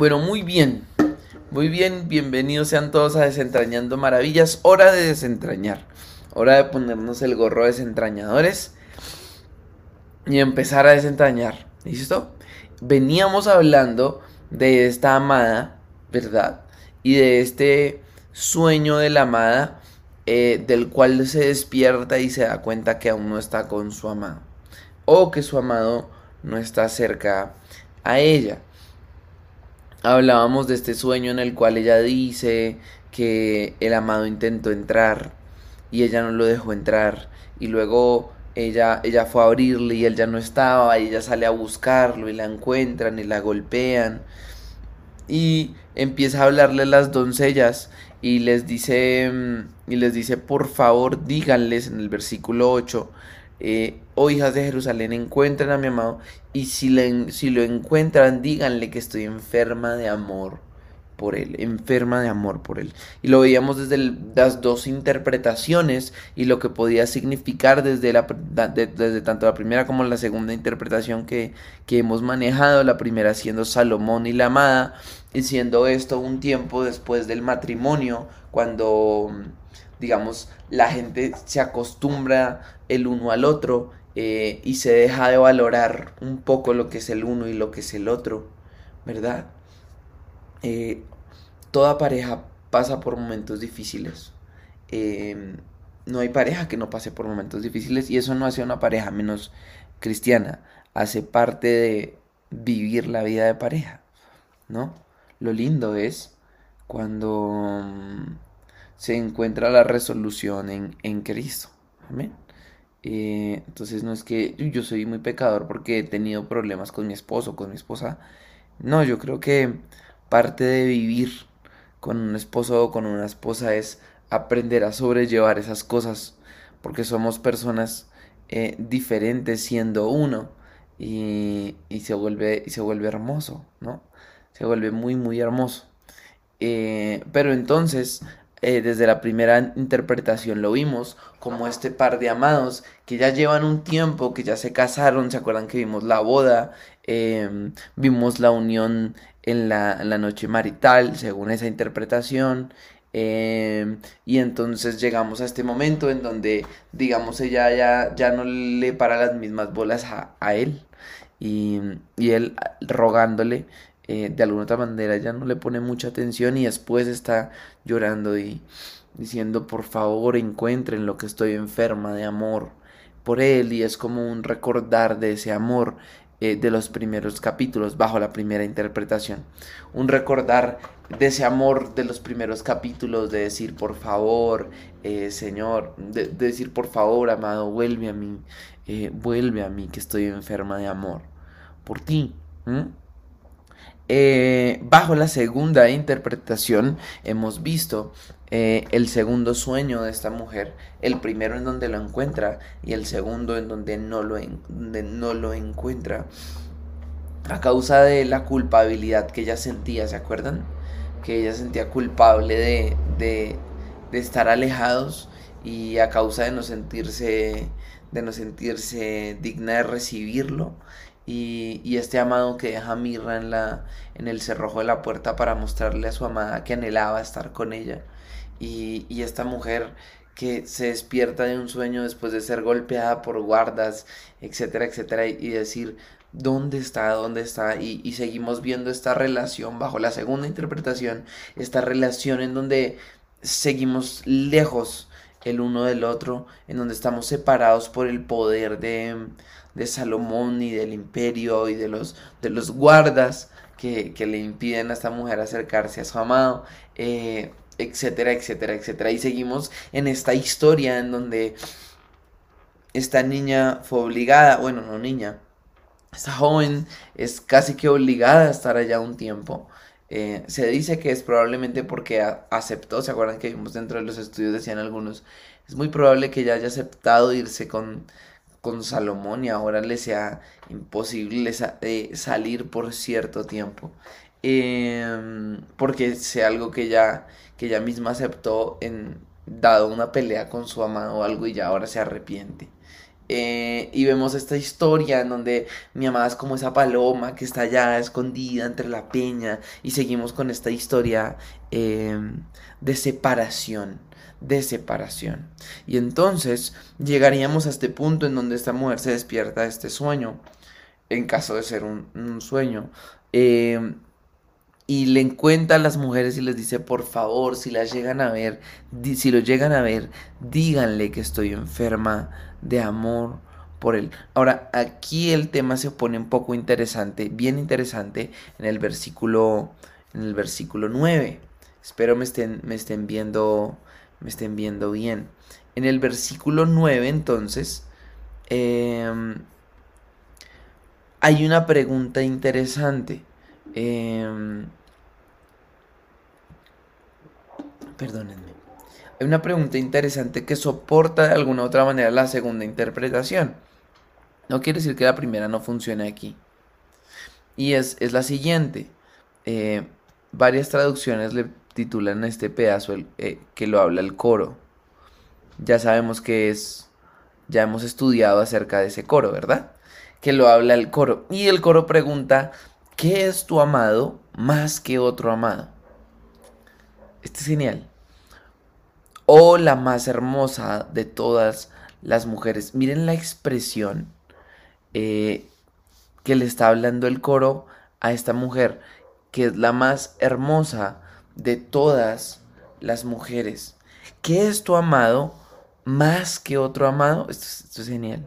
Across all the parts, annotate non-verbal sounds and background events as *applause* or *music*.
Bueno, muy bien. Muy bien, bienvenidos sean todos a Desentrañando Maravillas. Hora de desentrañar. Hora de ponernos el gorro de desentrañadores y empezar a desentrañar. ¿Listo? Veníamos hablando de esta amada, ¿verdad? Y de este sueño de la amada, eh, del cual se despierta y se da cuenta que aún no está con su amado. O que su amado no está cerca a ella hablábamos de este sueño en el cual ella dice que el amado intentó entrar y ella no lo dejó entrar. Y luego ella, ella fue a abrirle y él ya no estaba y ella sale a buscarlo y la encuentran y la golpean. Y empieza a hablarle a las doncellas y les dice y les dice por favor díganles en el versículo 8 eh, hijas de Jerusalén, encuentren a mi amado y si, si lo encuentran, díganle que estoy enferma de amor por él, enferma de amor por él. Y lo veíamos desde las dos interpretaciones y lo que podía significar desde, la, desde tanto la primera como la segunda interpretación que, que hemos manejado, la primera siendo Salomón y la amada, y siendo esto un tiempo después del matrimonio, cuando digamos, la gente se acostumbra el uno al otro eh, y se deja de valorar un poco lo que es el uno y lo que es el otro, ¿verdad? Eh, toda pareja pasa por momentos difíciles. Eh, no hay pareja que no pase por momentos difíciles y eso no hace una pareja menos cristiana, hace parte de vivir la vida de pareja, ¿no? Lo lindo es cuando se encuentra la resolución en, en Cristo. Amén. Eh, entonces no es que yo soy muy pecador porque he tenido problemas con mi esposo, con mi esposa. No, yo creo que parte de vivir con un esposo o con una esposa es aprender a sobrellevar esas cosas porque somos personas eh, diferentes siendo uno y, y, se vuelve, se vuelve hermoso, ¿no? Se vuelve muy, muy hermoso. Eh, pero entonces eh, desde la primera interpretación lo vimos como este par de amados que ya llevan un tiempo, que ya se casaron, se acuerdan que vimos la boda, em, vimos la unión en la, noche marital, según esa interpretación, em, y entonces llegamos a este momento en donde, digamos, ella ya, ya no le para las mismas bolas a, a él, y, y él rogándole eh, de alguna otra manera ya no le pone mucha atención y después está llorando y diciendo por favor encuentren lo que estoy enferma de amor por él y es como un recordar de ese amor eh, de los primeros capítulos bajo la primera interpretación. Un recordar de ese amor de los primeros capítulos de decir por favor eh, señor de, decir por favor amado vuelve a mí vuelve a mí que estoy enferma de amor por ti eh, bajo la segunda interpretación hemos visto eh, el segundo sueño de esta mujer, el primero en donde lo encuentra y el segundo en donde no lo, encuentra. A causa de la culpabilidad que ella sentía, ¿se acuerdan? Que ella sentía culpable de, de, de estar alejados y a causa de no sentirse de no sentirse digna de recibirlo y, este amado que deja mirra en, la, en el cerrojo de la puerta para mostrarle a su amada que anhelaba estar con ella. Y, y esta mujer que se despierta de un sueño después de ser golpeada por guardas, etcétera, etcétera, y, decir, ¿dónde está? ¿Dónde está? Y, y, seguimos viendo esta relación bajo la segunda interpretación, esta relación en donde seguimos lejos el uno del otro, en donde estamos separados por el poder de, de Salomón y del imperio y de los, de los guardas que, le impiden a esta mujer acercarse a su amado, eh, etcétera, etcétera, etcétera. Y seguimos en esta historia en donde esta niña fue obligada, bueno, no niña, esta joven es casi que obligada a estar allá un tiempo. Eh, se dice que es probablemente porque aceptó, ¿se acuerdan que vimos dentro de los estudios? Decían algunos, es muy probable que ella haya aceptado irse con, con Salomón y ahora le sea imposible eh, salir por cierto tiempo. Em, porque sea algo que ya, que ella misma aceptó en dado una pelea con su amado o algo y ya ahora se arrepiente. Eh, y vemos esta historia en donde mi amada es como esa paloma que está allá escondida entre la peña y seguimos con esta historia em, de separación, de separación. Y entonces llegaríamos a este punto en donde esta mujer se despierta de este sueño, en caso de ser un, sueño. Em, y le encuentra a las mujeres y les dice, por favor, si las llegan a ver, si lo llegan a ver, díganle que estoy enferma de amor por él. Ahora, aquí el tema se pone un poco interesante, bien interesante, en el versículo, en el versículo 9. Espero me estén, me estén viendo, me estén viendo bien. En el versículo 9, entonces, em, hay una pregunta interesante. Eh, Perdónenme. Hay una pregunta interesante que soporta de alguna u otra manera la segunda interpretación. No quiere decir que la primera no funcione aquí. Y es, la siguiente. Eh, varias traducciones le titulan este pedazo eh, que lo habla el coro. Ya sabemos que es, ya hemos estudiado acerca de ese coro, ¿verdad? Que lo habla el coro. Y el coro pregunta, ¿qué es tu amado más que otro amado? Este es genial oh la más hermosa de todas las mujeres. Miren la expresión eh, que le está hablando el coro a esta mujer, que es la más hermosa de todas las mujeres. ¿Qué es tu amado más que otro amado? Esto, es genial.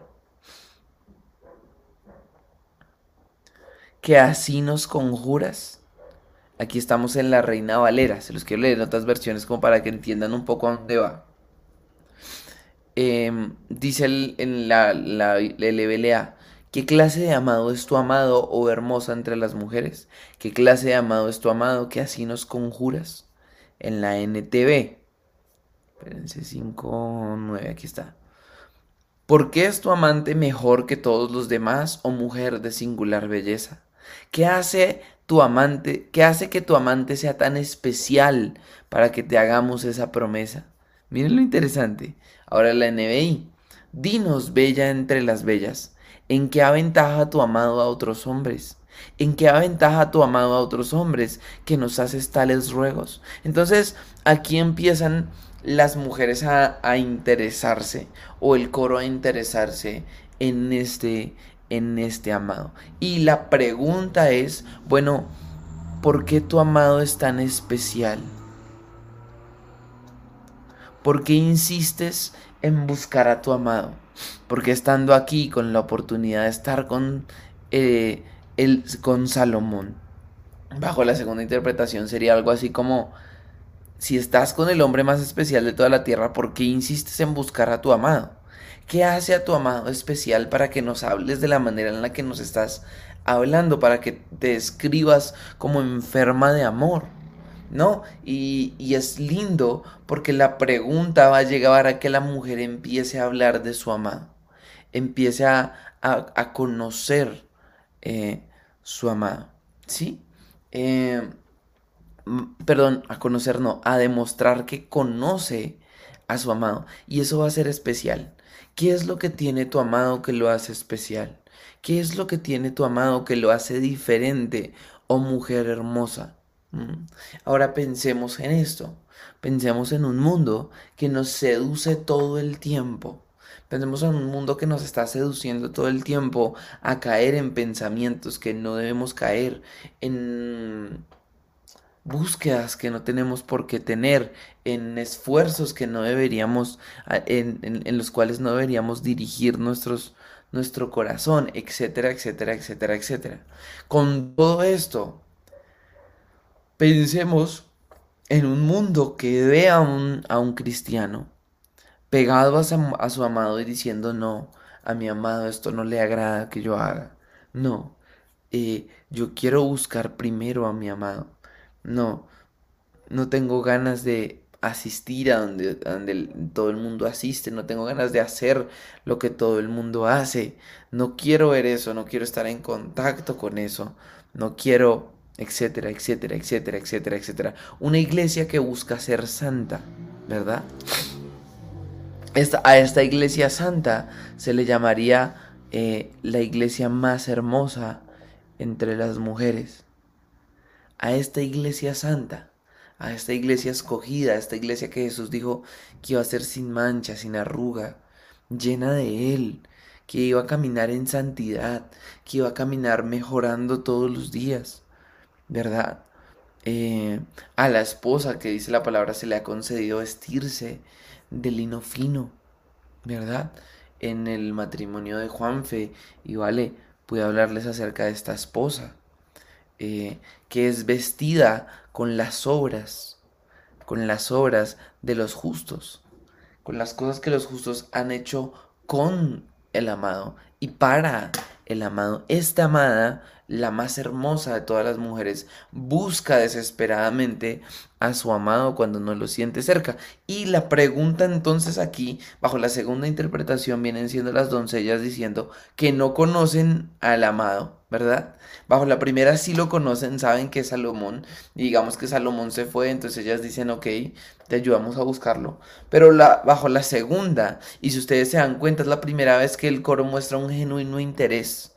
Que así nos conjuras Aquí estamos en la Reina Valera. Se los quiero leer en otras versiones como para que entiendan un poco a dónde va. Em, dice en la, la, LBLA, ¿qué clase de amado es tu amado o hermosa entre las mujeres? ¿Qué clase de amado es tu amado que así nos conjuras? En la NTV. Espérense, 5, 9, aquí está. ¿Por qué es tu amante mejor que todos los demás o mujer de singular belleza? ¿Qué hace tu amante, qué hace que tu amante sea tan especial para que te hagamos esa promesa? Miren lo interesante. Ahora la NBI. Dinos, bella entre las bellas, ¿en qué aventaja tu amado a otros hombres? ¿En qué aventaja tu amado a otros hombres que nos haces tales ruegos? Entonces, aquí empiezan las mujeres a, a interesarse o el coro a interesarse en este, en este amado. Y la pregunta es, bueno, ¿por qué tu amado es tan especial? ¿Por qué insistes en buscar a tu amado? Porque estando aquí con la oportunidad de estar con, eh, el, con Salomón, bajo la segunda interpretación sería algo así como, si estás con el hombre más especial de toda la tierra, ¿por qué insistes en buscar a tu amado? ¿Qué hace a tu amado especial para que nos hables de la manera en la que nos estás hablando, para que te escribas como enferma de amor? ¿No? Y, es lindo porque la pregunta va a llegar a que la mujer empiece a hablar de su amado, empiece a, conocer eh, su amado, ¿sí? Eh, perdón, a conocer no, a demostrar que conoce a su amado. Y eso va a ser especial. ¿Qué es lo que tiene tu amado que lo hace especial? ¿Qué es lo que tiene tu amado que lo hace diferente, oh mujer hermosa? Mm. Ahora pensemos en esto. Pensemos en un mundo que nos seduce todo el tiempo. Pensemos en un mundo que nos está seduciendo todo el tiempo a caer en pensamientos que no debemos caer, en búsquedas que no tenemos por qué tener, en esfuerzos que no deberíamos, en, los cuales no deberíamos dirigir nuestro corazón, etcétera, etcétera, etcétera, etcétera. Con todo esto, pensemos en un mundo que ve a un, a un cristiano pegado a su, amado y diciendo, no, a mi amado esto no le agrada que yo haga. No, eh, yo quiero buscar primero a mi amado. No, no tengo ganas de asistir a donde, donde todo el mundo asiste, no tengo ganas de hacer lo que todo el mundo hace, no quiero ver eso, no quiero estar en contacto con eso, no quiero, etcétera, etcétera, etcétera, etcétera, etcétera. Una iglesia que busca ser santa, ¿verdad? a esta iglesia santa se le llamaría eh, la iglesia más hermosa entre las mujeres. A esta iglesia santa, a esta iglesia escogida, a esta iglesia que Jesús dijo que iba a ser sin mancha, sin arruga, llena de Él, que iba a caminar en santidad, que iba a caminar mejorando todos los días, ¿verdad? Eh, a la esposa que dice la palabra se le ha concedido vestirse de lino fino, ¿verdad? En el matrimonio de Juanfe, y vale, pude hablarles acerca de esta esposa, eh, que es vestida con las obras, con las obras de los justos, con las cosas que los justos han hecho con el amado y para el amado. Esta amada, la más hermosa de todas las mujeres, busca desesperadamente a su amado cuando no lo siente cerca. Y la pregunta entonces aquí, bajo la segunda interpretación, vienen siendo las doncellas diciendo que no conocen al amado, ¿verdad? Bajo la primera sí lo conocen, saben que es Salomón, y digamos que Salomón se fue, entonces ellas dicen, ok, te ayudamos a buscarlo. Pero la, bajo la segunda, y si ustedes se dan cuenta, es la primera vez que el coro muestra un genuino interés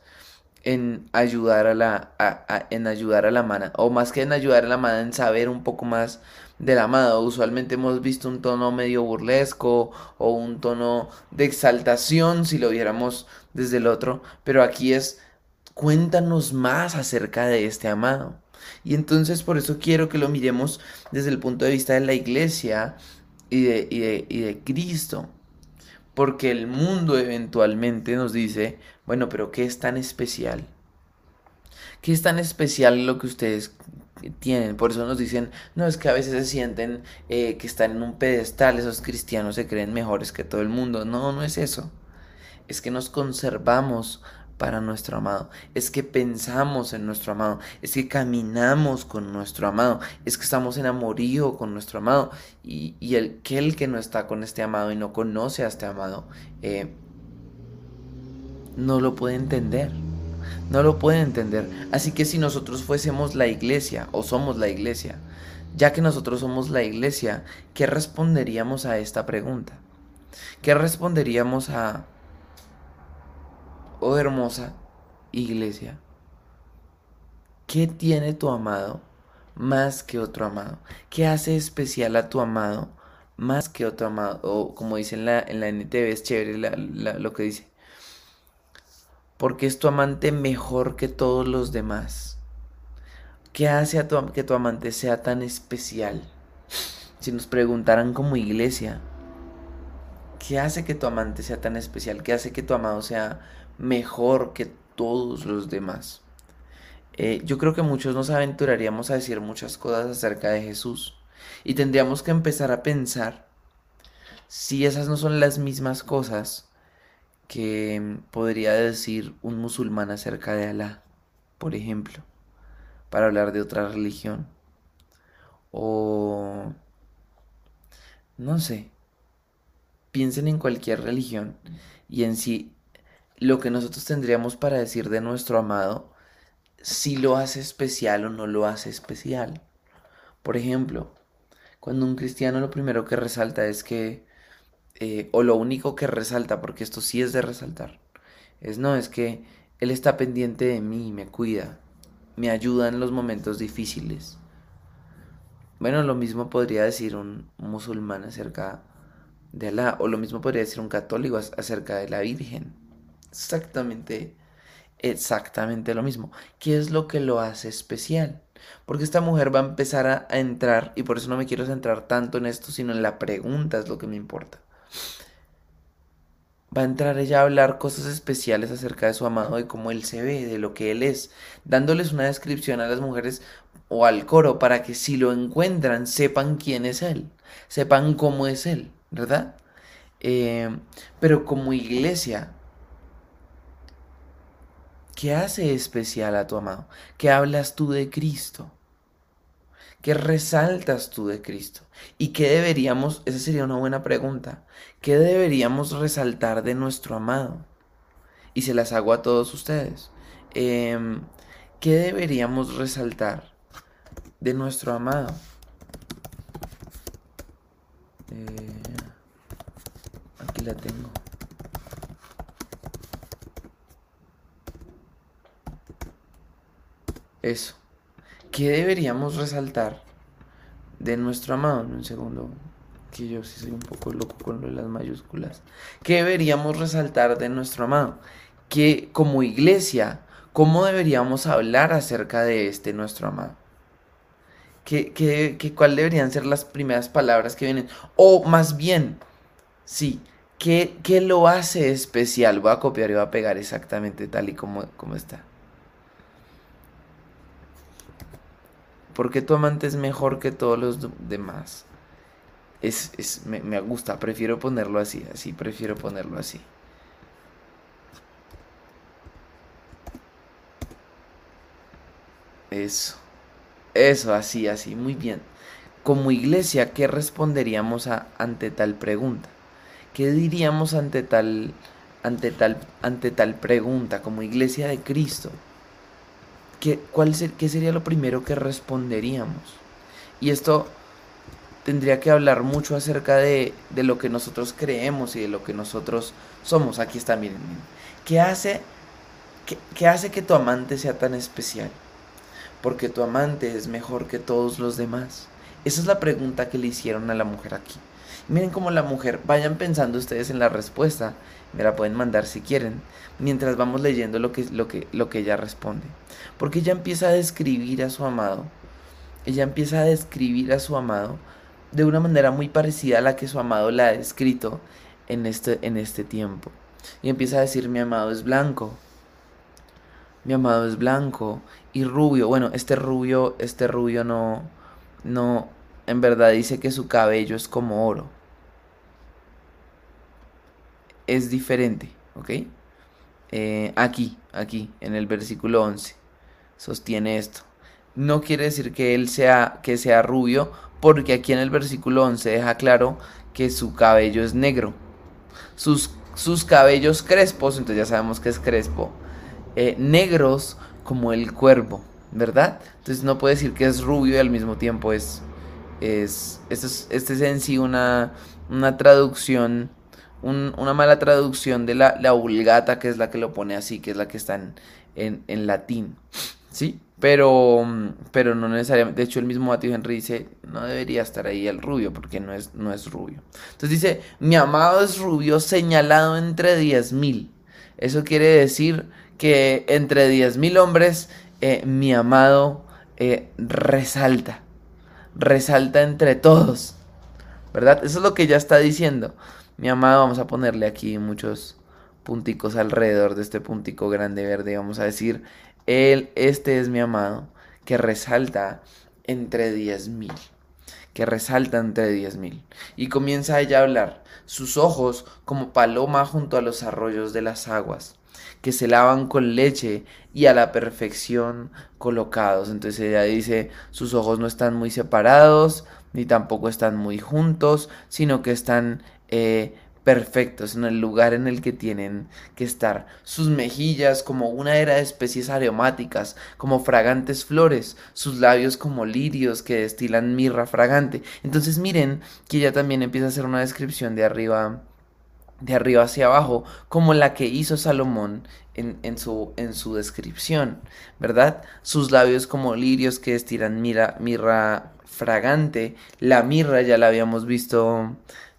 en ayudar a la, en ayudar a la amada, o más que en ayudar a la amada, en saber un poco más del amado. Usualmente hemos visto un tono medio burlesco o un tono de exaltación si lo viéramos desde el otro, pero aquí es cuéntanos más acerca de este amado. Y entonces por eso quiero que lo miremos desde el punto de vista de la iglesia y de, y de, Cristo. Porque el mundo eventualmente nos dice, bueno, pero ¿qué es tan especial? ¿Qué es tan especial lo que ustedes tienen? Por eso nos dicen, no, es que a veces se sienten eh, que están en un pedestal, esos cristianos se creen mejores que todo el mundo. No, no es eso. Es que nos conservamos para nuestro amado, es que pensamos en nuestro amado, es que caminamos con nuestro amado, es que estamos en amorío con nuestro amado y, y el que que no está con este amado y no conoce a este amado, eh, no lo puede entender. No lo puede entender. Así que si nosotros fuésemos la iglesia o somos la iglesia, ya que nosotros somos la iglesia, ¿qué responderíamos a esta pregunta? ¿Qué responderíamos a oh hermosa iglesia, ¿qué tiene tu amado más que otro amado? ¿Qué hace especial a tu amado más que otro amado? O como dice en la, en la NTV, es chévere lo que dice. Porque es tu amante mejor que todos los demás. ¿Qué hace a tu, que tu amante sea tan especial? Si nos preguntaran como iglesia, ¿qué hace que tu amante sea tan especial? ¿Qué hace que tu amado sea mejor que todos los demás. Eh, yo creo que muchos nos aventuraríamos a decir muchas cosas acerca de Jesús y tendríamos que empezar a pensar si esas no son las mismas cosas que podría decir un musulmán acerca de Alá, por ejemplo, para hablar de otra religión. O... no sé. Piensen en cualquier religión y en si lo que nosotros tendríamos para decir de nuestro amado, si lo hace especial o no lo hace especial. Por ejemplo, cuando un cristiano lo primero que resalta es que, eh, o lo único que resalta, porque esto sí es de resaltar, es no, es que Él está pendiente de mí, me cuida, me ayuda en los momentos difíciles. Bueno, lo mismo podría decir un musulmán acerca de Alá, o lo mismo podría decir un católico acerca de la Virgen exactamente, exactamente lo mismo. ¿Qué es lo que lo hace especial? Porque esta mujer va a empezar a, entrar, y por eso no me quiero centrar tanto en esto, sino en la pregunta es lo que me importa. Va a entrar ella a hablar cosas especiales acerca de su amado, de cómo él se ve, de lo que él es, dándoles una descripción a las mujeres o al coro para que si lo encuentran sepan quién es él, sepan cómo es él, ¿verdad? Eh, pero como iglesia ¿Qué hace especial a tu amado? ¿Qué hablas tú de Cristo? ¿Qué resaltas tú de Cristo? ¿Y qué deberíamos, esa sería una buena pregunta, qué deberíamos resaltar de nuestro amado? Y se las hago a todos ustedes. Em, ¿Qué deberíamos resaltar de nuestro amado? Eh, la tengo. Eso. ¿Qué deberíamos resaltar de nuestro amado? En un segundo, que yo sí soy un poco loco con lo de las mayúsculas. ¿Qué deberíamos resaltar de nuestro amado? Que como iglesia, ¿cómo deberíamos hablar acerca de este nuestro amado? ¿Qué, qué, qué, cuál deberían ser las primeras palabras que vienen? O más bien, sí, ¿qué, qué lo hace especial? Voy a copiar y voy a pegar exactamente tal y como, como está. Porque tu amante es mejor que todos los demás. Es, es me, me, gusta, prefiero ponerlo así, así, prefiero ponerlo así. Eso, eso, así, así, muy bien. Como iglesia, ¿qué responderíamos ante tal pregunta? ¿Qué diríamos ante tal, ante tal, ante tal pregunta como iglesia de Cristo? ¿Qué, cuál ¿qué sería lo primero que responderíamos? Y esto tendría que hablar mucho acerca de, de, lo que nosotros creemos y de lo que nosotros somos. Aquí está, miren, miren. ¿Qué hace, qué, qué hace que tu amante sea tan especial? Porque tu amante es mejor que todos los demás. Esa es la pregunta que le hicieron a la mujer aquí. Miren cómo la mujer, vayan pensando ustedes en la respuesta, me la pueden mandar si quieren, mientras vamos leyendo lo que, lo que, lo que ella responde. Porque ella empieza a describir a su amado, ella empieza a describir a su amado de una manera muy parecida a la que su amado la ha descrito en este, en este tiempo. Y empieza a decir, mi amado es blanco, mi amado es blanco y rubio. Bueno, este rubio, este rubio no, no, en verdad dice que su cabello es como oro. Es diferente, ¿ok? Eh, aquí, aquí, en el versículo 11, sostiene esto. No quiere decir que él sea, que sea rubio, porque aquí en el versículo 11 deja claro que su cabello es negro. Sus, sus cabellos crespos, entonces ya sabemos que es crespo, eh, negros como el cuervo, ¿verdad? Entonces no puede decir que es rubio y al mismo tiempo es... es este es, este es en sí una, una traducción una mala traducción de la, vulgata, que es la que lo pone así, que es la que está en, latín. ¿Sí? Pero, pero no necesariamente. De hecho, el mismo Matthew Henry dice: no debería estar ahí el rubio, porque no es, no es rubio. Entonces dice: Mi amado es rubio señalado entre diez mil. Eso quiere decir que entre diez mil hombres, eh, mi amado eh, resalta. Resalta entre todos. ¿Verdad? Eso es lo que ya está diciendo. Mi amado, vamos a ponerle aquí muchos punticos alrededor de este puntico grande verde. Vamos a decir, él, este es mi amado, que resalta entre diez mil. Que resalta entre diez mil. Y comienza ella a hablar, sus ojos como paloma junto a los arroyos de las aguas que se lavan con leche y a la perfección colocados. Entonces ella dice, sus ojos no están muy separados, ni tampoco están muy juntos, sino que están eh, perfectos en el lugar en el que tienen que estar. Sus mejillas como una era de especies aromáticas, como fragantes flores, sus labios como lirios que destilan mirra fragante. Entonces miren que ella también empieza a hacer una descripción de arriba de arriba hacia abajo, como la que hizo Salomón en, su, en su descripción, ¿verdad? Sus labios como lirios que destilan mirra fragante. La mirra ya la habíamos visto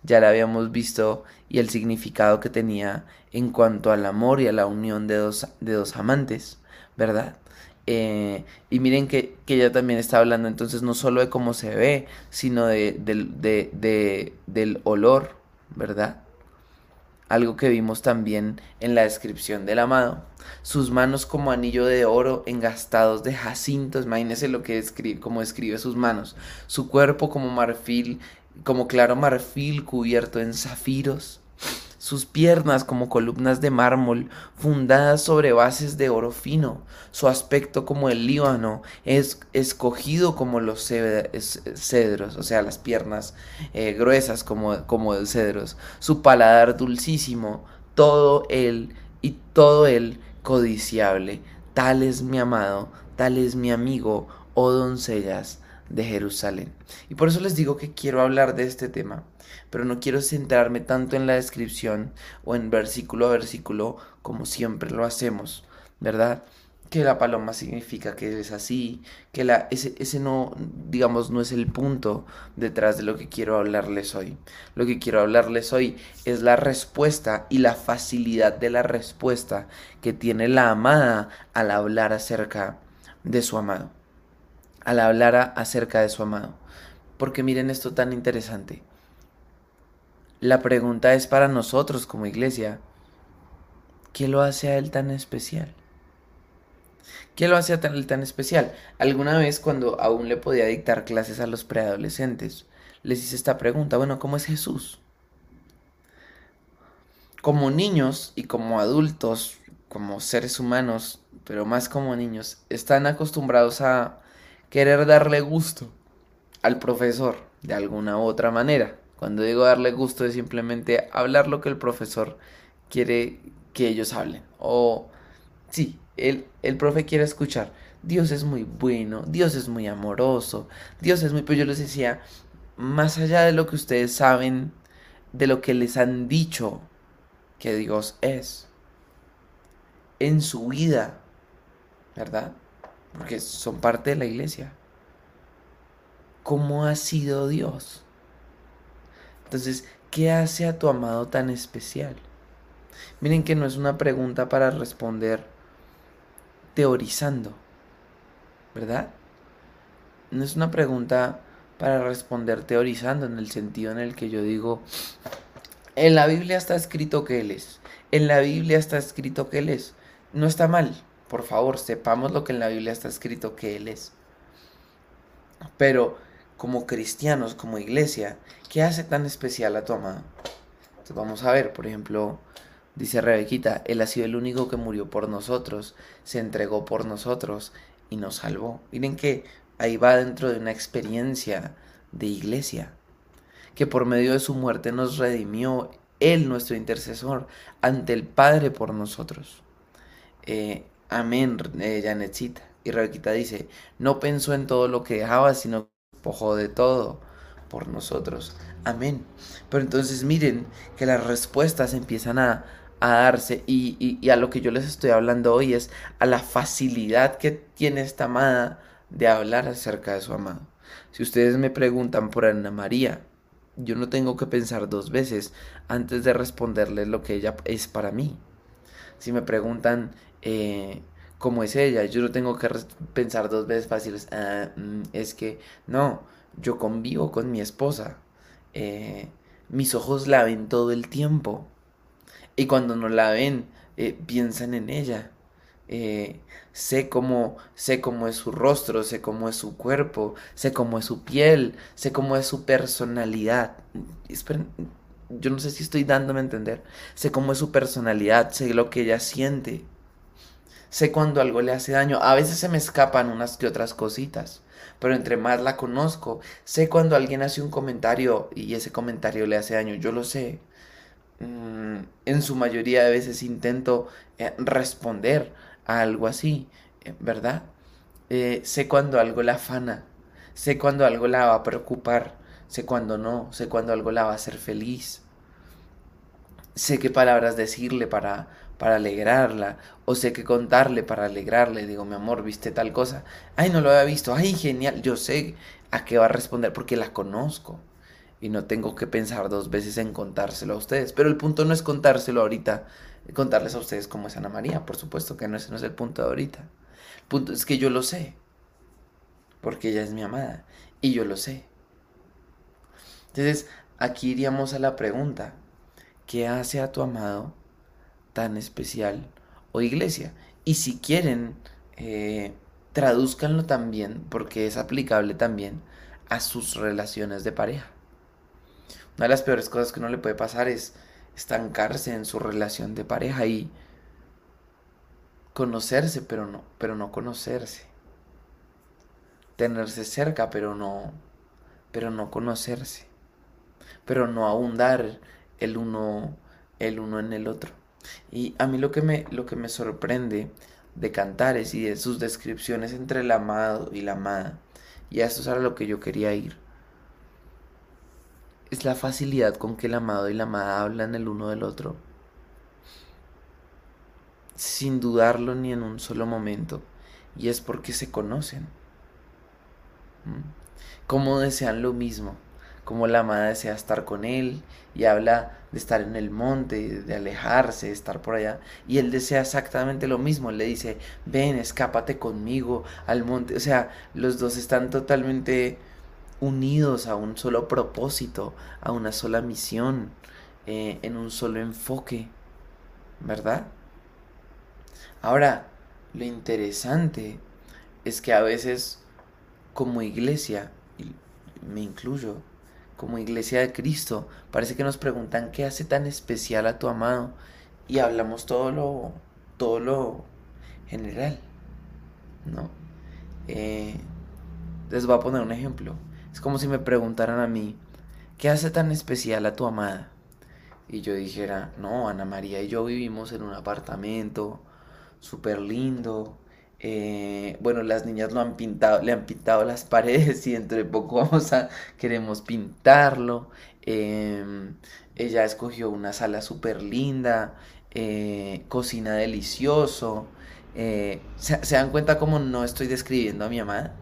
ya la habíamos visto y el significado que tenía en cuanto al amor y a la unión de dos, de dos amantes, ¿verdad? Eh, y miren que, que, ella también está hablando entonces no solo de cómo se ve, sino de, de, del olor, ¿verdad? Algo que vimos también en la descripción del amado. Sus manos como anillo de oro engastados de jacintos, imagínense lo que escribe, como escribe sus manos. Su cuerpo como marfil como claro marfil cubierto en zafiros, sus piernas como columnas de mármol fundadas sobre bases de oro fino, su aspecto como el Líbano, es escogido como los cedros, o sea, las piernas eh, gruesas como, como cedros, su paladar dulcísimo, todo él y todo él codiciable. Tal es mi amado, tal es mi amigo, oh doncellas de Jerusalén. Y por eso les digo que quiero hablar de este tema, pero no quiero centrarme tanto en la descripción o en versículo a versículo como siempre lo hacemos, ¿verdad? Que la paloma significa que es así, que la, ese, ese no, digamos, no es el punto detrás de lo que quiero hablarles hoy. Lo que quiero hablarles hoy es la respuesta y la facilidad de la respuesta que tiene la amada al hablar acerca de su amado al hablar acerca de su amado. Porque miren esto tan interesante. La pregunta es para nosotros como iglesia, ¿qué lo hace a él tan especial? ¿Qué lo hace a él tan especial? Alguna vez cuando aún le podía dictar clases a los preadolescentes, les hice esta pregunta, bueno, ¿cómo es Jesús? Como niños y como adultos, como seres humanos, pero más como niños, están acostumbrados a querer darle gusto al profesor de alguna u otra manera. Cuando digo darle gusto es simplemente hablar lo que el profesor quiere que ellos hablen. O sí, el, el profe quiere escuchar. Dios es muy bueno, Dios es muy amoroso, Dios es muy... Pero yo les decía, más allá de lo que ustedes saben, de lo que les han dicho que Dios es, en su vida, ¿verdad? Porque son parte de la iglesia. ¿Cómo ha sido Dios? Entonces, ¿qué hace a tu amado tan especial? Miren que no es una pregunta para responder teorizando, ¿verdad? No es una pregunta para responder teorizando en el sentido en el que yo digo, en la Biblia está escrito que Él es, en la Biblia está escrito que Él es. No está mal, por favor, sepamos lo que en la Biblia está escrito que Él es. Pero como cristianos, como iglesia, ¿qué hace tan especial a tu amado? Entonces vamos a ver, por ejemplo, dice Rebequita, Él ha sido el único que murió por nosotros, se entregó por nosotros y nos salvó. Miren que ahí va dentro de una experiencia de iglesia, que por medio de su muerte nos redimió Él, nuestro intercesor, ante el Padre por nosotros. Eh, Amén, eh, Janetcita. Y Rebequita dice, no pensó en todo lo que dejaba, sino pojó de todo por nosotros. Amén. Pero entonces miren que las respuestas empiezan a, darse y, y, a lo que yo les estoy hablando hoy es a la facilidad que tiene esta amada de hablar acerca de su amado. Si ustedes me preguntan por Ana María, yo no tengo que pensar dos veces antes de responderles lo que ella es para mí. Si me preguntan eh, como es ella. Yo no tengo que pensar dos veces fáciles. Ah, mm, es que no, yo convivo con mi esposa. Eh, mis ojos la ven todo el tiempo. Y cuando no la ven, eh, piensan en ella. sé cómo sé cómo es su rostro, sé cómo es su cuerpo, sé cómo es su piel, sé cómo es su personalidad. Esperen, yo no sé si estoy dándome a entender. Sé cómo es su personalidad, sé lo que ella siente sé cuando algo le hace daño. A veces se me escapan unas que otras cositas, pero entre más la conozco, sé cuando alguien hace un comentario y ese comentario le hace daño. Yo lo sé. Mm, en su mayoría de veces intento eh, responder a algo así, eh, ¿verdad? Eh, sé cuando algo la afana, sé cuando algo la va a preocupar, sé cuando no, sé cuando algo la va a hacer feliz. Sé qué palabras decirle para, para alegrarla, o sé que contarle para alegrarle, digo, mi amor, viste tal cosa, ay, no lo había visto, ay, genial, yo sé a qué va a responder porque la conozco y no tengo que pensar dos veces en contárselo a ustedes, pero el punto no es contárselo ahorita, contarles a ustedes cómo es Ana María, por supuesto que no, ese no es el punto de ahorita, el punto es que yo lo sé, porque ella es mi amada, y yo lo sé. Entonces, aquí iríamos a la pregunta, ¿qué hace a tu amado tan especial o iglesia. Y si quieren, eh, traduzcanlo también, porque es aplicable también a sus relaciones de pareja. Una de las peores cosas que uno le puede pasar es estancarse en su relación de pareja y conocerse, pero no, pero no conocerse. Tenerse cerca, pero no, pero no conocerse. Pero no abundar el uno, el uno en el otro. Y a mí lo que me, lo que me sorprende de Cantares y de sus descripciones entre el amado y la amada Y a esto es a lo que yo quería ir. Es la facilidad con que el amado y la amada hablan el uno del otro. Sin dudarlo ni en un solo momento. Y es porque se conocen. ¿Mm? Como desean lo mismo como la amada desea estar con él y habla de estar en el monte, de alejarse, de estar por allá. Y él desea exactamente lo mismo. Le dice, ven, escápate conmigo al monte. O sea, los dos están totalmente unidos a un solo propósito, a una sola misión, eh, en un solo enfoque. ¿Verdad? Ahora, lo interesante es que a veces como iglesia, me incluyo, como iglesia de Cristo, parece que nos preguntan qué hace tan especial a tu amado y hablamos todo lo, todo lo general, ¿no? Eh, les voy a poner un ejemplo. Es como si me preguntaran a mí, ¿qué hace tan especial a tu amada? Y yo dijera, no, Ana María y yo vivimos en un apartamento súper lindo, eh, bueno, las niñas lo han pintado, le han pintado las *laughs* paredes y dentro de poco vamos a, queremos pintarlo. Em, ella escogió una sala súper linda, eh, cocina delicioso. Eh, ¿se, ¿se, dan cuenta cómo no estoy describiendo a mi amada?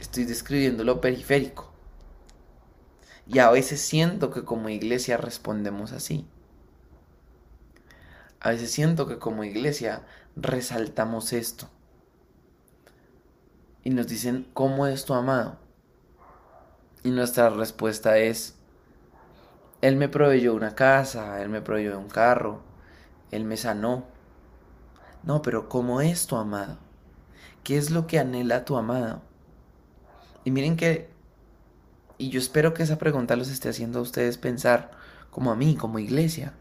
Estoy describiendo lo periférico. Y a veces siento que como iglesia respondemos así. A veces siento que como iglesia resaltamos esto. Y nos dicen, ¿cómo es tu amado? Y nuestra respuesta es, Él me proveyó una casa, Él me proveyó un carro, Él me sanó. No, pero ¿cómo es tu amado? ¿Qué es lo que anhela tu amado? Y miren que, y yo espero que esa pregunta los esté haciendo a ustedes pensar, como a mí, como iglesia,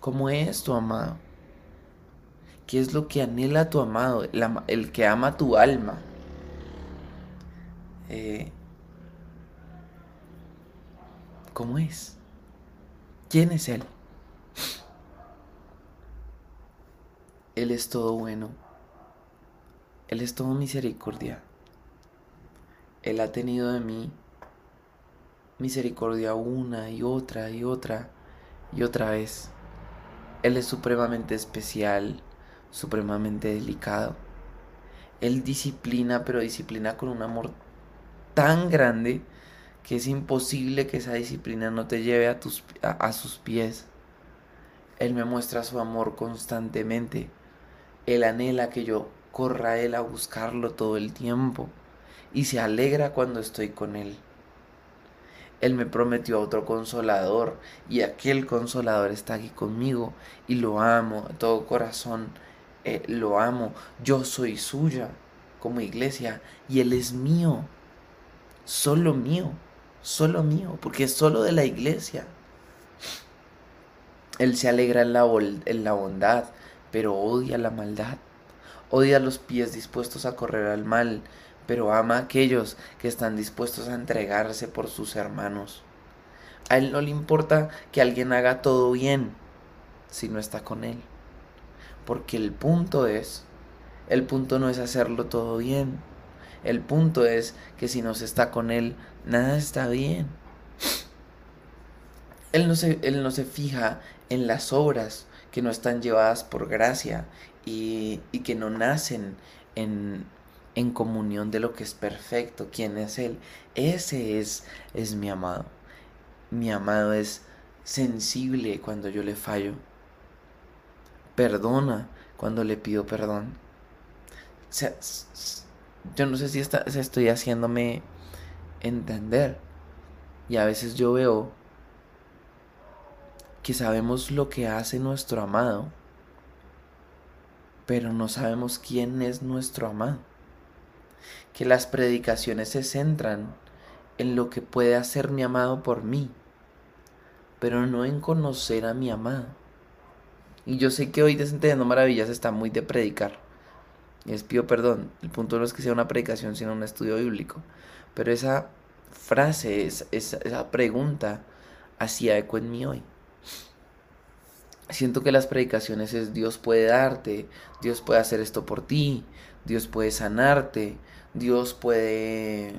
¿cómo es tu amado? ¿Qué es lo que anhela tu amado? El, que ama tu alma. Eh, ¿Cómo es? ¿Quién es Él? Él es todo bueno. Él es todo misericordia. Él ha tenido de mí misericordia una y otra y otra y otra vez. Él es supremamente especial supremamente delicado. Él disciplina, pero disciplina con un amor tan grande que es imposible que esa disciplina no te lleve a, tus, a, sus pies. Él me muestra su amor constantemente. Él anhela que yo corra a Él a buscarlo todo el tiempo y se alegra cuando estoy con Él. Él me prometió a otro consolador y aquel consolador está aquí conmigo y lo amo de todo corazón eh, lo amo, yo soy suya como iglesia y Él es mío, solo mío, solo mío, porque es solo de la iglesia. Él se alegra en la, en la bondad, pero odia la maldad. Odia los pies dispuestos a correr al mal, pero ama a aquellos que están dispuestos a entregarse por sus hermanos. A él no le importa que alguien haga todo bien si no está con él. Porque el punto es, el punto no es hacerlo todo bien. El punto es que si no se está con Él, nada está bien. Él no se, él no se fija en las obras que no están llevadas por gracia y, que no nacen en, en comunión de lo que es perfecto, quién es Él. Ese es, es mi amado. Mi amado es sensible cuando yo le fallo perdona cuando le pido perdón. yo no sé si, estoy haciéndome entender. Y a veces yo veo que sabemos lo que hace nuestro amado, pero no sabemos quién es nuestro amado. Que las predicaciones se centran en lo que puede hacer mi amado por mí, pero no en conocer a mi amado. Y yo sé que hoy Desentendiendo Maravillas está muy de predicar. Les pido perdón. El punto no es que sea una predicación, sino un estudio bíblico. Pero esa frase, esa, esa pregunta, hacía eco en mí hoy. Siento que las predicaciones es Dios puede darte, Dios puede hacer esto por ti, Dios puede sanarte, Dios puede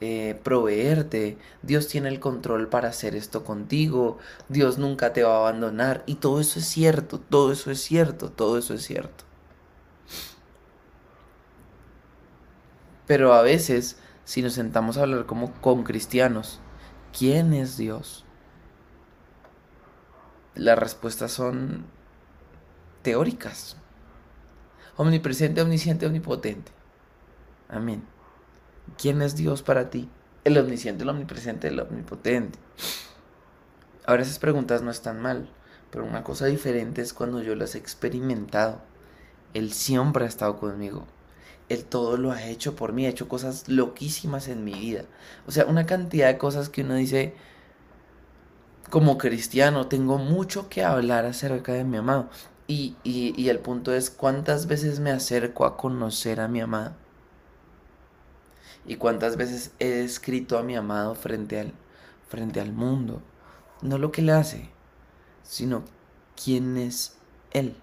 eh, proveerte, Dios tiene el control para hacer esto contigo, Dios nunca te va a abandonar y todo eso es cierto, todo eso es cierto, todo eso es cierto. Pero a veces, si nos sentamos a hablar como con cristianos, ¿quién es Dios? Las respuestas son teóricas. Omnipresente, omnisciente, omnipotente. Amén. ¿Quién es Dios para ti? El omnisciente, el omnipresente, el omnipotente. Ahora esas preguntas no están mal, pero una cosa diferente es cuando yo las he experimentado. Él siempre ha estado conmigo. Él todo lo ha hecho por mí, ha hecho cosas loquísimas en mi vida. O sea, una cantidad de cosas que uno dice, como cristiano, tengo mucho que hablar acerca de mi amado. Y, y el punto es, ¿cuántas veces me acerco a conocer a mi amado? Y cuántas veces he escrito a mi amado frente al, frente al mundo. No lo que le hace, sino quién es él.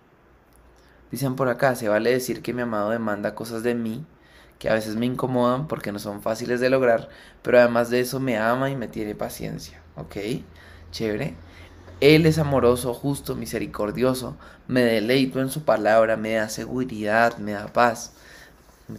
Dicen por acá, se vale decir que mi amado demanda cosas de mí que a veces me incomodan porque no son fáciles de lograr, pero además de eso me ama y me tiene paciencia. ¿Ok? Chévere. Él es amoroso, justo, misericordioso, me deleito en su palabra, me da seguridad, me da paz.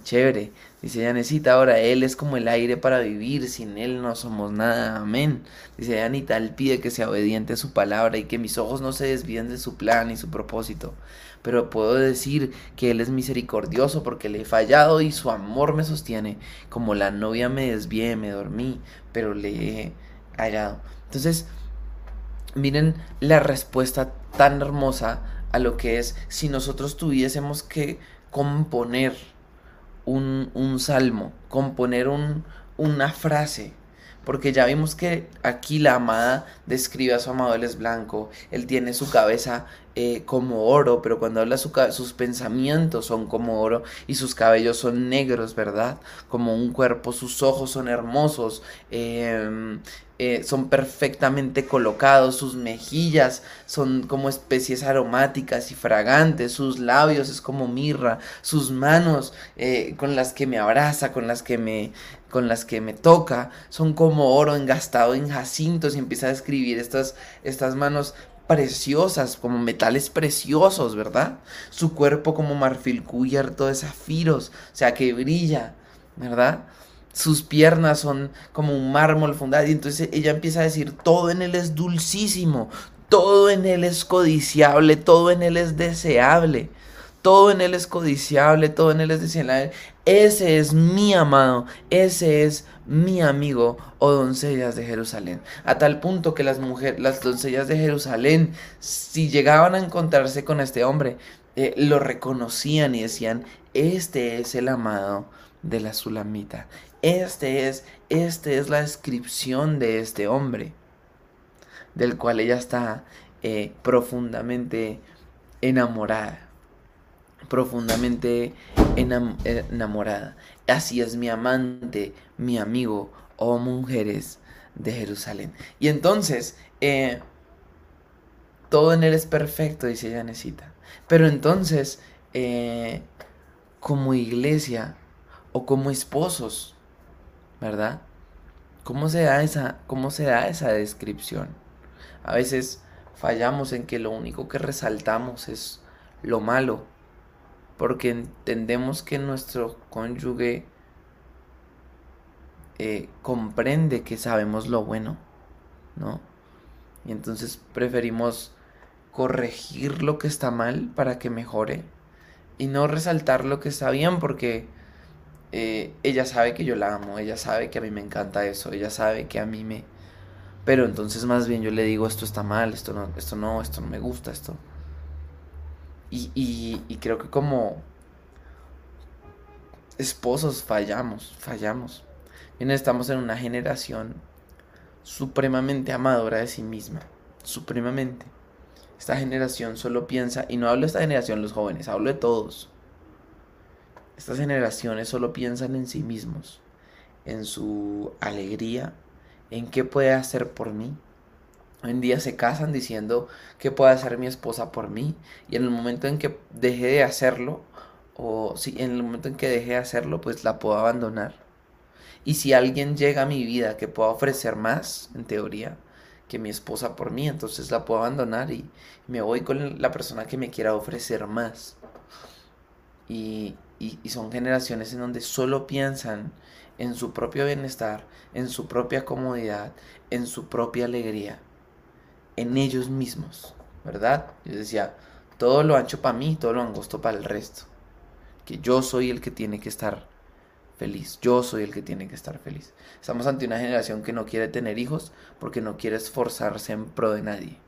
Chévere. Dice Yanecita, ahora Él es como el aire para vivir, sin Él no somos nada, amén. Dice Anita, Él pide que sea obediente a su palabra y que mis ojos no se desvíen de su plan y su propósito. Pero puedo decir que Él es misericordioso porque le he fallado y su amor me sostiene. Como la novia me desvié, me dormí, pero le he hallado. Entonces, miren la respuesta tan hermosa a lo que es si nosotros tuviésemos que componer un, salmo, componer un, una frase. Porque ya vimos que aquí la amada describe a su amado, él es blanco, él tiene su cabeza eh, como oro, pero cuando habla su, sus pensamientos son como oro y sus cabellos son negros, ¿verdad? Como un cuerpo, sus ojos son hermosos, em, eh, son perfectamente colocados, sus mejillas son como especies aromáticas y fragantes, sus labios es como mirra, sus manos eh, con las que me abraza, con las que me, con las que me toca, son como oro engastado en jacintos y empieza a escribir estas, estas manos preciosas, como metales preciosos, ¿verdad? Su cuerpo como marfil cubierto de zafiros, o sea que brilla, ¿verdad? sus piernas son como un mármol fundado. Y entonces ella empieza a decir, todo en él es dulcísimo, todo en él es codiciable, todo en él es deseable. Todo en él es codiciable, todo en él es deseable. Ese es mi amado, ese es mi amigo o doncellas de Jerusalén. A tal punto que las mujeres, las doncellas de Jerusalén, si llegaban a encontrarse con este hombre, eh, lo reconocían y decían, este es el amado de la Sulamita. Este es, este es la descripción de este hombre, del cual ella está eh, profundamente enamorada. Profundamente enamorada. Así es mi amante, mi amigo, oh mujeres de Jerusalén. Y entonces, eh, todo en él es perfecto, dice Janecita. Pero entonces, eh, como iglesia o como esposos, ¿verdad? ¿Cómo se da esa, cómo se da esa descripción? A veces fallamos en que lo único que resaltamos es lo malo, porque entendemos que nuestro cónyuge eh, comprende que sabemos lo bueno, ¿no? Y entonces preferimos corregir lo que está mal para que mejore y no resaltar lo que está bien porque eh, ella sabe que yo la amo, ella sabe que a mí me encanta eso, ella sabe que a mí me... Pero entonces más bien yo le digo, esto está mal, esto no, esto no, esto no me gusta, esto... Y, y creo que como esposos fallamos, fallamos. Bien, estamos en una generación supremamente amadora de sí misma, supremamente. Esta generación solo piensa, y no hablo de esta generación los jóvenes, hablo de todos estas generaciones solo piensan en sí mismos, en su alegría, en qué puede hacer por mí. Hoy en día se casan diciendo qué puede hacer mi esposa por mí y en el momento en que deje de hacerlo, o si en el momento en que deje de hacerlo, pues la puedo abandonar. Y si alguien llega a mi vida que pueda ofrecer más, en teoría, que mi esposa por mí, entonces la puedo abandonar y me voy con la persona que me quiera ofrecer más. Y, y, son generaciones en donde solo piensan en su propio bienestar, en su propia comodidad, en su propia alegría, en ellos mismos, ¿verdad? Yo decía, todo lo ancho para mí, todo lo angosto para el resto. Que yo soy el que tiene que estar feliz. Yo soy el que tiene que estar feliz. Estamos ante una generación que no quiere tener hijos porque no quiere esforzarse en pro de nadie.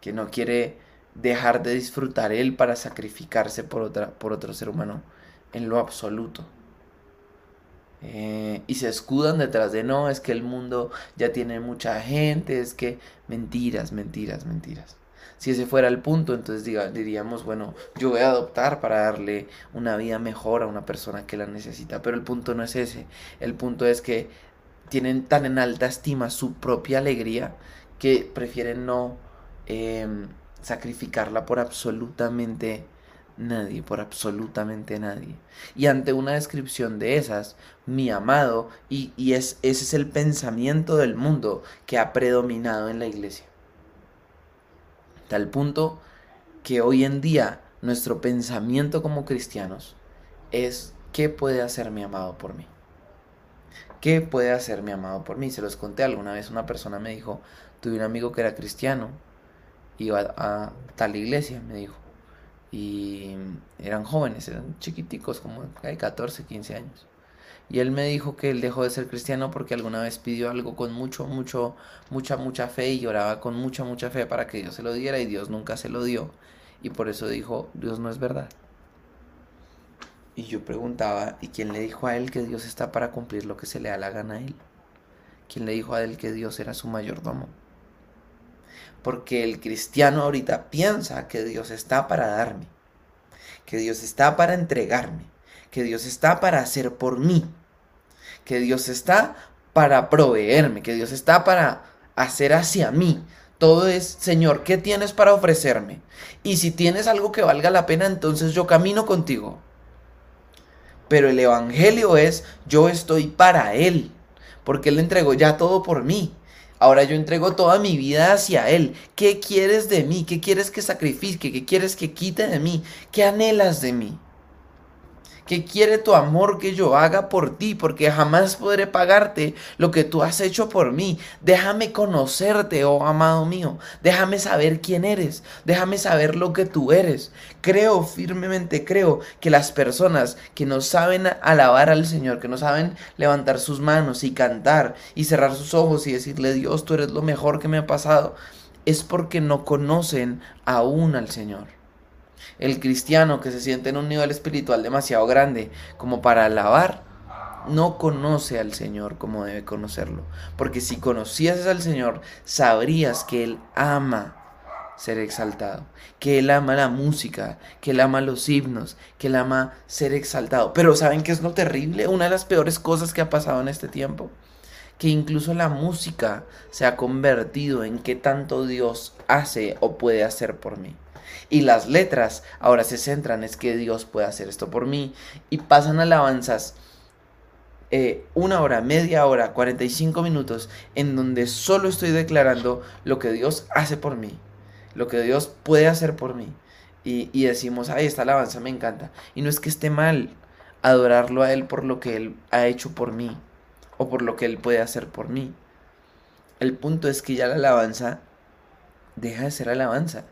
Que no quiere dejar de disfrutar él para sacrificarse por, otra, por otro ser humano en lo absoluto. Eh, y se escudan detrás de no, es que el mundo ya tiene mucha gente, es que mentiras, mentiras, mentiras. Si ese fuera el punto, entonces diríamos, bueno, yo voy a adoptar para darle una vida mejor a una persona que la necesita. Pero el punto no es ese. El punto es que tienen tan en alta estima su propia alegría que prefieren no em, sacrificarla por absolutamente nadie, por absolutamente nadie. Y ante una descripción de esas, mi amado, y, y es, ese es el pensamiento del mundo que ha predominado en la iglesia. Tal punto que hoy en día nuestro pensamiento como cristianos es ¿qué puede hacer mi amado por mí? ¿Qué puede hacer mi amado por mí? Se los conté alguna vez, una persona me dijo, tuve un amigo que era cristiano, iba a tal iglesia, me dijo, y eran jóvenes, eran chiquiticos, como de 14, 15 años. Y él me dijo que él dejó de ser cristiano porque alguna vez pidió algo con mucho, mucho, mucha, mucha fe y lloraba con mucha, mucha fe para que Dios se lo diera y Dios nunca se lo dio. Y por eso dijo, Dios no es verdad. Y yo preguntaba, ¿y quién le dijo a él que Dios está para cumplir lo que se le da la gana a él? ¿Quién le dijo a él que Dios era su mayordomo? Porque el cristiano ahorita piensa que Dios está para darme, que Dios está para entregarme, que Dios está para hacer por mí que Dios está para proveerme, que Dios está para hacer hacia mí. Todo es, Señor, ¿qué tienes para ofrecerme? Y si tienes algo que valga la pena, entonces yo camino contigo. Pero el Evangelio es, yo estoy para Él, porque Él entregó ya todo por mí. Ahora yo entrego toda mi vida hacia Él. ¿Qué quieres de mí? ¿Qué quieres que sacrifique? ¿Qué quieres que quite de mí? ¿Qué anhelas de mí? ¿Qué quiere tu amor que yo haga por ti? Porque jamás podré pagarte lo que tú has hecho por mí. Déjame conocerte, oh amado mío. Déjame saber quién eres. Déjame saber lo que tú eres. Creo, firmemente creo, que las personas que no saben alabar al Señor, que no saben levantar sus manos y cantar y cerrar sus ojos y decirle, Dios, tú eres lo mejor que me ha pasado, es porque no conocen aún al Señor. El cristiano que se siente en un nivel espiritual demasiado grande como para alabar, no conoce al Señor como debe conocerlo. Porque si conocieses al Señor, sabrías que Él ama ser exaltado, que Él ama la música, que Él ama los himnos, que Él ama ser exaltado. Pero ¿saben qué es lo terrible? Una de las peores cosas que ha pasado en este tiempo, que incluso la música se ha convertido en qué tanto Dios hace o puede hacer por mí. Y las letras ahora se centran es que Dios puede hacer esto por mí. Y pasan alabanzas eh, una hora, media hora, 45 minutos, en donde solo estoy declarando lo que Dios hace por mí, lo que Dios puede hacer por mí. Y, y decimos, ay, esta alabanza me encanta. Y no es que esté mal adorarlo a Él por lo que Él ha hecho por mí, o por lo que Él puede hacer por mí. El punto es que ya la alabanza deja de ser alabanza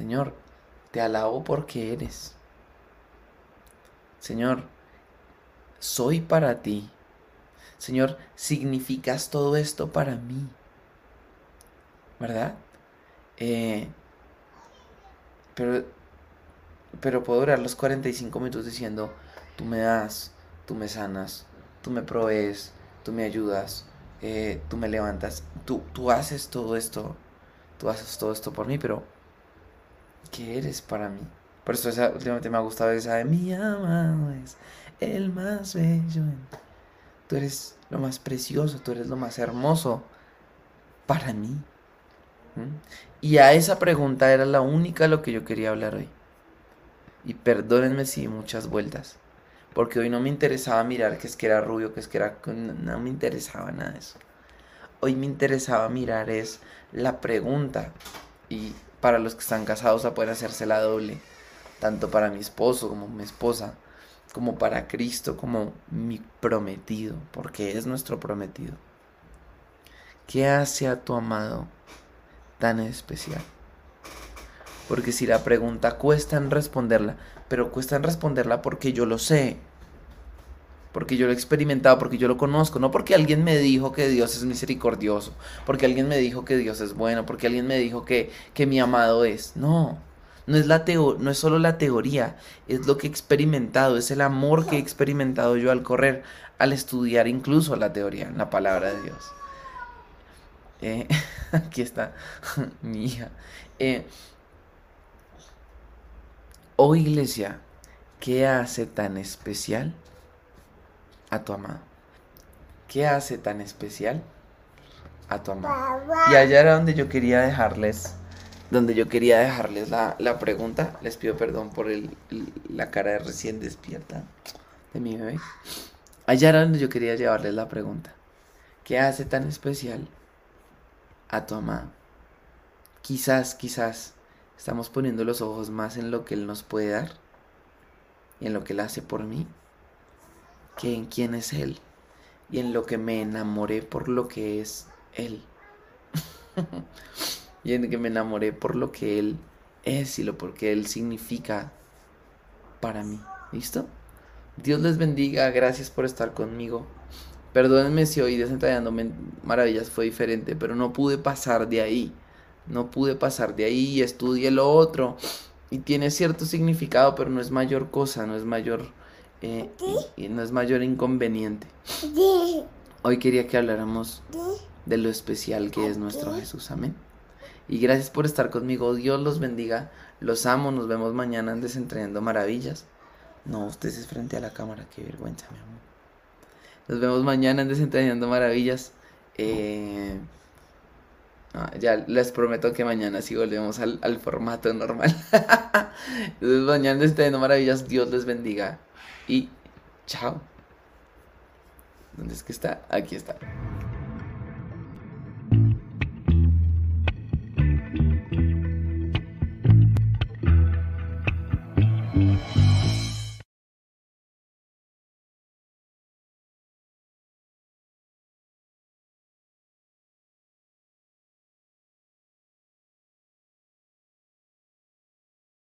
Señor, te alabo porque eres. Señor, soy para ti. Señor, significas todo esto para mí. ¿Verdad? Eh, pero, pero puedo durar los 45 minutos diciendo, tú me das, tú me sanas, tú me provees, tú me ayudas, eh, tú me levantas, tú, tú haces todo esto, tú haces todo esto por mí, pero ¿Qué eres para mí. Por eso últimamente me ha gustado esa de mi amado es el más bello. Tú eres lo más precioso, tú eres lo más hermoso para mí. Y a esa pregunta era la única lo que yo quería hablar hoy. Y perdónenme si muchas vueltas. Porque hoy no me interesaba mirar que es que era rubio, que es que era... No me interesaba nada de eso. Hoy me interesaba mirar es la pregunta. Y para los que están casados a poder hacerse la doble. Tanto para mi esposo como mi esposa. Como para Cristo, como mi prometido. Porque es nuestro prometido. ¿Qué hace a tu amado tan especial? Porque si la pregunta cuesta en responderla, pero cuesta en responderla porque yo lo sé, porque yo lo he experimentado, porque yo lo conozco, no porque alguien me dijo que Dios es misericordioso, porque alguien me dijo que Dios es bueno, porque alguien me dijo que, que mi amado es. No, no es, la teo no es solo la teoría, es lo que he experimentado, es el amor que he experimentado yo al correr, al estudiar incluso la teoría, la palabra de Dios. Eh, *laughs* aquí está *laughs* mi hija. Eh, Oh iglesia, ¿qué hace tan especial a tu amado? ¿Qué hace tan especial a tu amado? Y allá era donde yo quería dejarles, donde yo quería dejarles la, pregunta. Les pido perdón por la cara de recién despierta de mi bebé. Allá era donde yo quería llevarles la pregunta. ¿Qué hace tan especial a tu amado? Quizás, quizás Estamos poniendo los ojos más en lo que Él nos puede dar y en lo que Él hace por mí que en quién es Él y en lo que me enamoré por lo que es Él. *laughs* y en que me enamoré por lo que Él es y lo porque Él significa para mí. ¿Listo? Dios les bendiga, gracias por estar conmigo. Perdónenme si hoy desentrañándome maravillas fue diferente, pero no pude pasar de ahí no pude pasar de ahí, estudié lo otro y tiene cierto significado, pero no es mayor cosa, no es mayor, eh, y, no es mayor inconveniente. Hoy quería que habláramos de lo especial que es nuestro Jesús, amén. Y gracias por estar conmigo, Dios los bendiga, los amo, nos vemos mañana en Desentrenando Maravillas. No, ustedes es frente a la cámara, qué vergüenza, mi amor. Nos vemos mañana en Desentrenando Maravillas. Eh, Ah, ya les prometo que mañana sí volvemos al, formato normal. *laughs* Entonces mañana estén maravillas. Dios les bendiga. Y chao. ¿Dónde es que está? Aquí está.